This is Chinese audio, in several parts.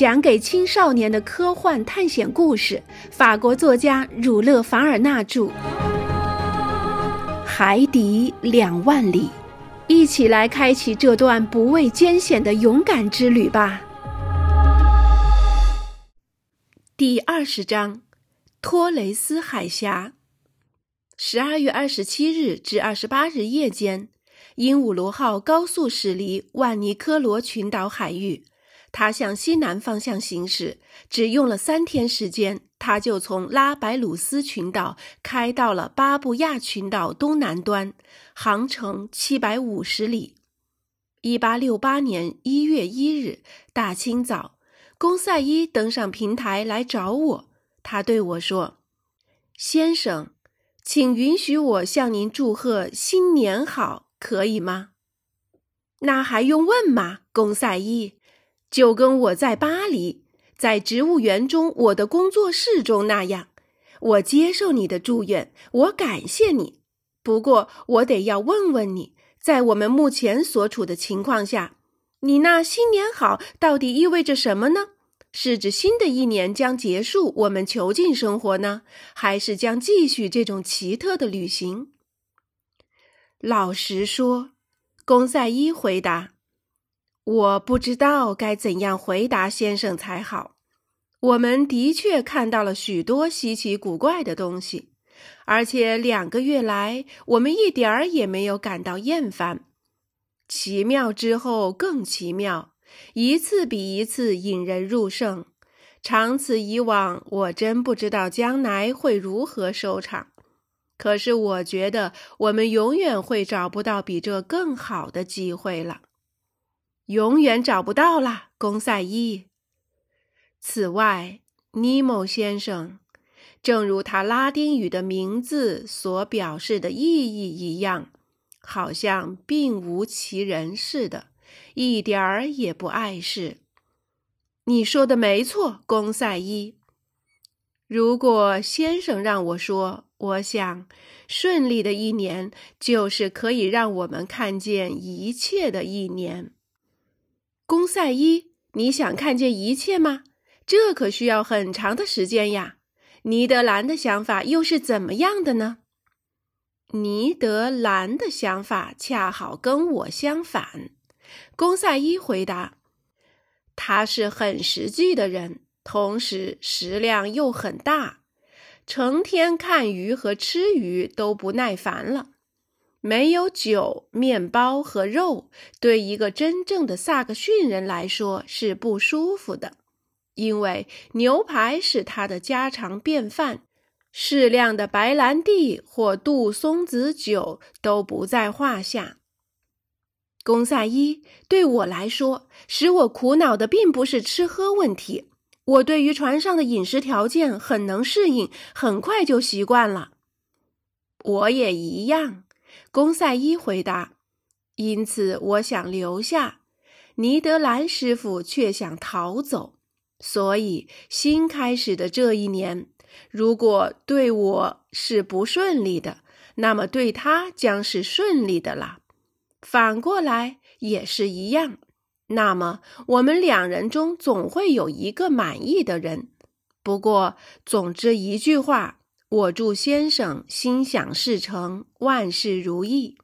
讲给青少年的科幻探险故事，法国作家儒勒·凡尔纳著，《海底两万里》，一起来开启这段不畏艰险的勇敢之旅吧。第二十章：托雷斯海峡。十二月二十七日至二十八日夜间。鹦鹉螺号高速驶离万尼科罗群岛海域，他向西南方向行驶，只用了三天时间，他就从拉白鲁斯群岛开到了巴布亚群岛东南端，航程七百五十里。一八六八年一月一日大清早，公赛伊登上平台来找我，他对我说：“先生，请允许我向您祝贺新年好。”可以吗？那还用问吗，公赛伊？就跟我在巴黎，在植物园中我的工作室中那样。我接受你的祝愿，我感谢你。不过我得要问问你，在我们目前所处的情况下，你那新年好到底意味着什么呢？是指新的一年将结束我们囚禁生活呢，还是将继续这种奇特的旅行？老实说，公赛伊回答：“我不知道该怎样回答先生才好。我们的确看到了许多稀奇古怪的东西，而且两个月来，我们一点儿也没有感到厌烦。奇妙之后更奇妙，一次比一次引人入胜。长此以往，我真不知道将来会如何收场。”可是我觉得我们永远会找不到比这更好的机会了，永远找不到了，公赛伊。此外，尼莫先生，正如他拉丁语的名字所表示的意义一样，好像并无其人似的，一点儿也不碍事。你说的没错，公赛伊。如果先生让我说，我想，顺利的一年就是可以让我们看见一切的一年。公赛伊，你想看见一切吗？这可需要很长的时间呀。尼德兰的想法又是怎么样的呢？尼德兰的想法恰好跟我相反。公赛伊回答：“他是很实际的人。”同时食量又很大，成天看鱼和吃鱼都不耐烦了。没有酒、面包和肉，对一个真正的萨克逊人来说是不舒服的，因为牛排是他的家常便饭，适量的白兰地或杜松子酒都不在话下。公赛伊对我来说，使我苦恼的并不是吃喝问题。我对于船上的饮食条件很能适应，很快就习惯了。我也一样，公赛伊回答。因此，我想留下。尼德兰师傅却想逃走。所以，新开始的这一年，如果对我是不顺利的，那么对他将是顺利的了。反过来也是一样。那么，我们两人中总会有一个满意的人。不过，总之一句话，我祝先生心想事成，万事如意。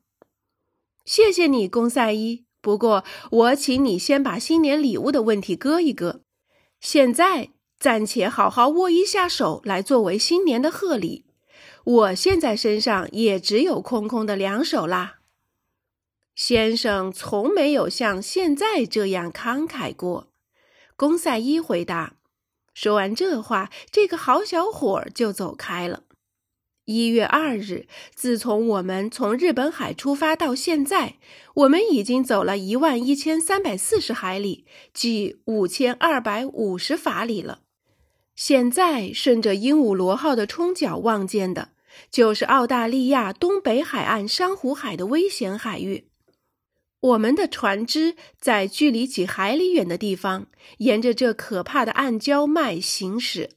谢谢你，公赛一。不过，我请你先把新年礼物的问题搁一搁，现在暂且好好握一下手，来作为新年的贺礼。我现在身上也只有空空的两手啦。先生从没有像现在这样慷慨过，公赛一回答。说完这话，这个好小伙就走开了。一月二日，自从我们从日本海出发到现在，我们已经走了一万一千三百四十海里，即五千二百五十法里了。现在顺着鹦鹉螺号的冲角望见的，就是澳大利亚东北海岸珊瑚海的危险海域。我们的船只在距离几海里远的地方，沿着这可怕的暗礁脉行驶。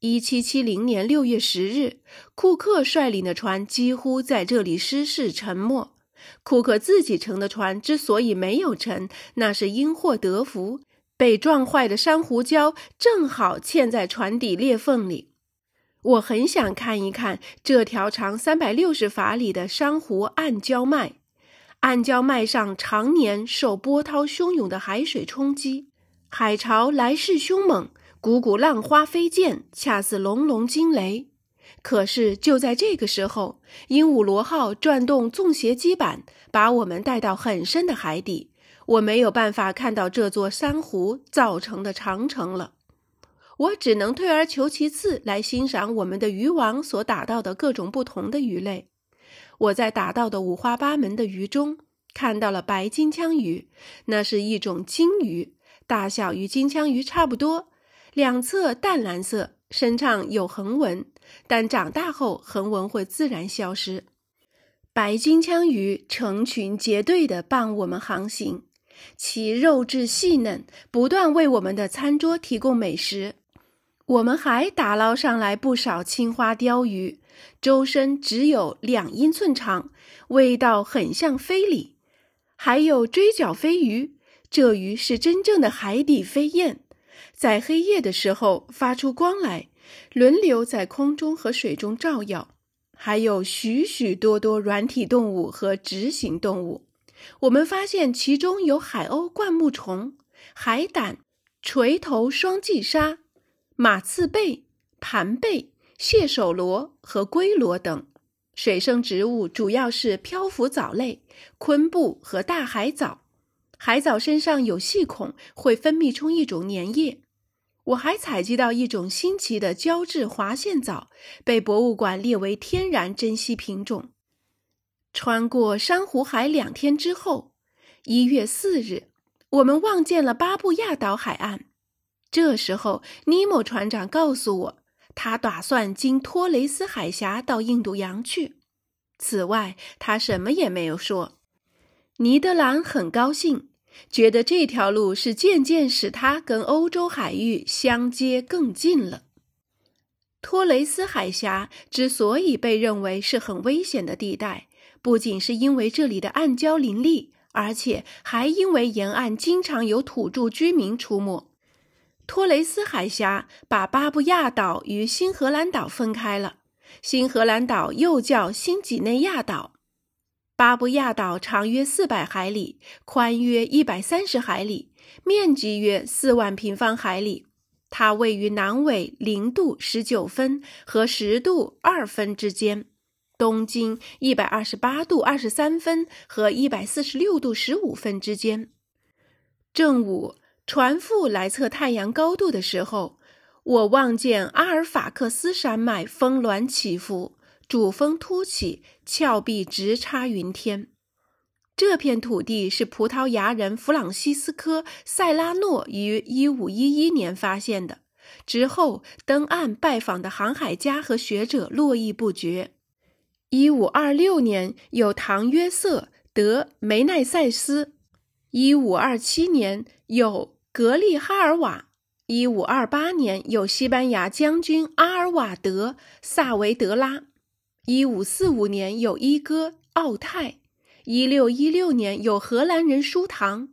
一七七零年六月十日，库克率领的船几乎在这里失事沉没。库克自己乘的船之所以没有沉，那是因祸得福，被撞坏的珊瑚礁正好嵌在船底裂缝里。我很想看一看这条长三百六十法里的珊瑚暗礁脉。暗礁脉上常年受波涛汹涌的海水冲击，海潮来势凶猛，股股浪花飞溅，恰似隆隆惊雷。可是就在这个时候，鹦鹉螺号转动纵斜机板，把我们带到很深的海底。我没有办法看到这座珊瑚造成的长城了，我只能退而求其次来欣赏我们的渔网所打到的各种不同的鱼类。我在打到的五花八门的鱼中看到了白金枪鱼，那是一种金鱼，大小与金枪鱼差不多，两侧淡蓝色，身上有横纹，但长大后横纹会自然消失。白金枪鱼成群结队地伴我们航行。其肉质细嫩，不断为我们的餐桌提供美食。我们还打捞上来不少青花鲷鱼，周身只有两英寸长，味道很像飞鲤。还有锥角飞鱼，这鱼是真正的海底飞燕，在黑夜的时候发出光来，轮流在空中和水中照耀。还有许许多多软体动物和直行动物。我们发现其中有海鸥灌木虫、海胆、锤头双髻鲨、马刺贝、盘贝、蟹手螺和龟螺等。水生植物主要是漂浮藻类、昆布和大海藻。海藻身上有细孔，会分泌出一种粘液。我还采集到一种新奇的胶质滑线藻，被博物馆列为天然珍稀品种。穿过珊瑚海两天之后，一月四日，我们望见了巴布亚岛海岸。这时候，尼莫船长告诉我，他打算经托雷斯海峡到印度洋去。此外，他什么也没有说。尼德兰很高兴，觉得这条路是渐渐使他跟欧洲海域相接更近了。托雷斯海峡之所以被认为是很危险的地带。不仅是因为这里的暗礁林立，而且还因为沿岸经常有土著居民出没。托雷斯海峡把巴布亚岛与新荷兰岛分开了，新荷兰岛又叫新几内亚岛。巴布亚岛长约四百海里，宽约一百三十海里，面积约四万平方海里。它位于南纬零度十九分和十度二分之间。东经一百二十八度二十三分和一百四十六度十五分之间。正午，船夫来测太阳高度的时候，我望见阿尔法克斯山脉峰峦起伏，主峰凸起，峭壁直插云天。这片土地是葡萄牙人弗朗西斯科·塞拉诺于一五一一年发现的，之后登岸拜访的航海家和学者络绎不绝。一五二六年有唐约瑟·德梅奈塞斯，一五二七年有格利哈尔瓦，一五二八年有西班牙将军阿尔瓦德·萨维德拉，一五四五年有伊戈·奥泰，一六一六年有荷兰人舒唐，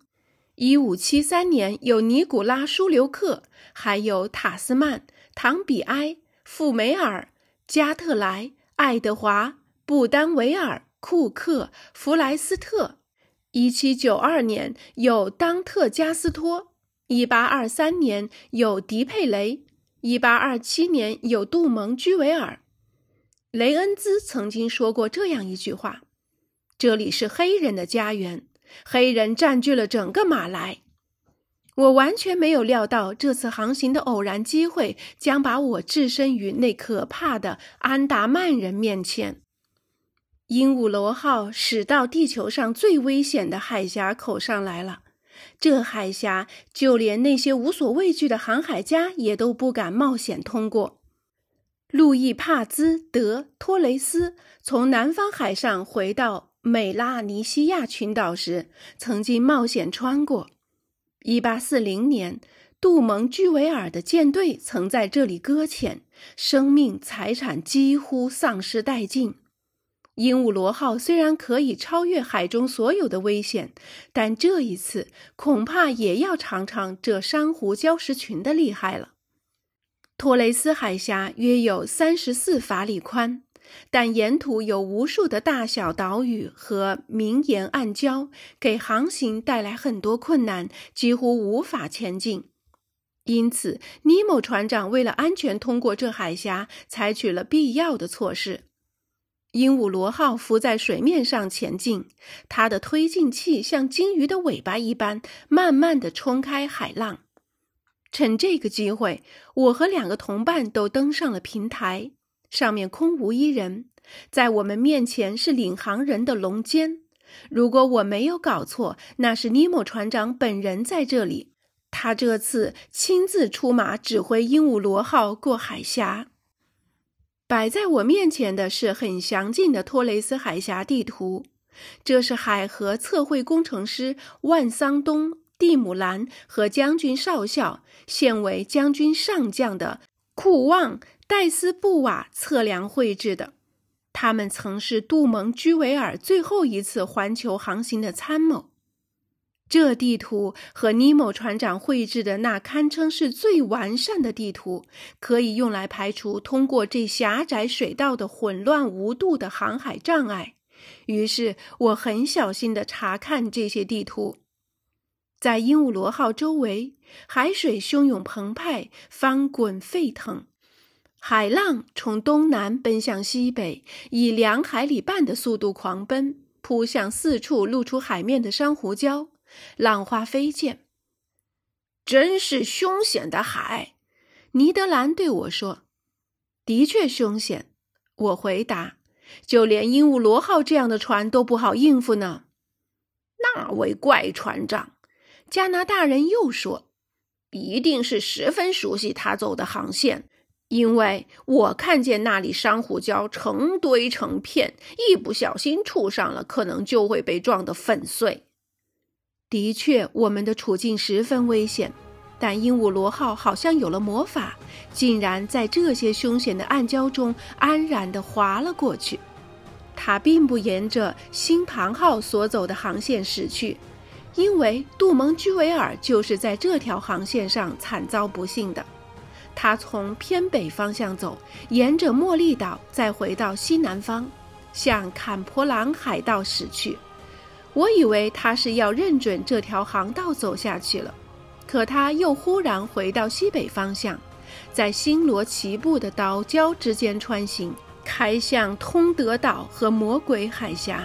一五七三年有尼古拉·舒留克，还有塔斯曼、唐比埃、富梅尔、加特莱、爱德华。布丹维尔、库克、弗莱斯特，一七九二年有当特加斯托，一八二三年有迪佩雷，一八二七年有杜蒙居维尔。雷恩兹曾经说过这样一句话：“这里是黑人的家园，黑人占据了整个马来。”我完全没有料到这次航行的偶然机会将把我置身于那可怕的安达曼人面前。鹦鹉螺号驶到地球上最危险的海峡口上来了。这海峡就连那些无所畏惧的航海家也都不敢冒险通过。路易帕兹·德·托雷斯从南方海上回到美拉尼西亚群岛时，曾经冒险穿过。1840年，杜蒙居维尔的舰队曾在这里搁浅，生命财产几乎丧失殆尽。鹦鹉螺号虽然可以超越海中所有的危险，但这一次恐怕也要尝尝这珊瑚礁石群的厉害了。托雷斯海峡约有三十四法里宽，但沿途有无数的大小岛屿和明岩暗礁，给航行带来很多困难，几乎无法前进。因此，尼莫船长为了安全通过这海峡，采取了必要的措施。鹦鹉螺号浮在水面上前进，它的推进器像鲸鱼的尾巴一般，慢慢地冲开海浪。趁这个机会，我和两个同伴都登上了平台，上面空无一人。在我们面前是领航人的龙尖。如果我没有搞错，那是尼莫船长本人在这里。他这次亲自出马，指挥鹦鹉螺号过海峡。摆在我面前的是很详尽的托雷斯海峡地图，这是海河测绘工程师万桑东·蒂姆兰和将军少校，现为将军上将的库旺·戴斯布瓦测量绘制的。他们曾是杜蒙·居维尔最后一次环球航行的参谋。这地图和尼莫船长绘制的那堪称是最完善的地图，可以用来排除通过这狭窄水道的混乱无度的航海障碍。于是，我很小心地查看这些地图。在鹦鹉螺号周围，海水汹涌澎湃，翻滚沸腾，海浪从东南奔向西北，以两海里半的速度狂奔，扑向四处露出海面的珊瑚礁。浪花飞溅，真是凶险的海。尼德兰对我说：“的确凶险。”我回答：“就连鹦鹉螺号这样的船都不好应付呢。”那位怪船长，加拿大人又说：“一定是十分熟悉他走的航线，因为我看见那里珊瑚礁成堆成片，一不小心触上了，可能就会被撞得粉碎。”的确，我们的处境十分危险，但鹦鹉螺号好像有了魔法，竟然在这些凶险的暗礁中安然地滑了过去。它并不沿着星盘号所走的航线驶去，因为杜蒙居维尔就是在这条航线上惨遭不幸的。他从偏北方向走，沿着茉莉岛，再回到西南方，向坎婆朗海盗驶去。我以为他是要认准这条航道走下去了，可他又忽然回到西北方向，在星罗棋布的岛礁之间穿行，开向通德岛和魔鬼海峡。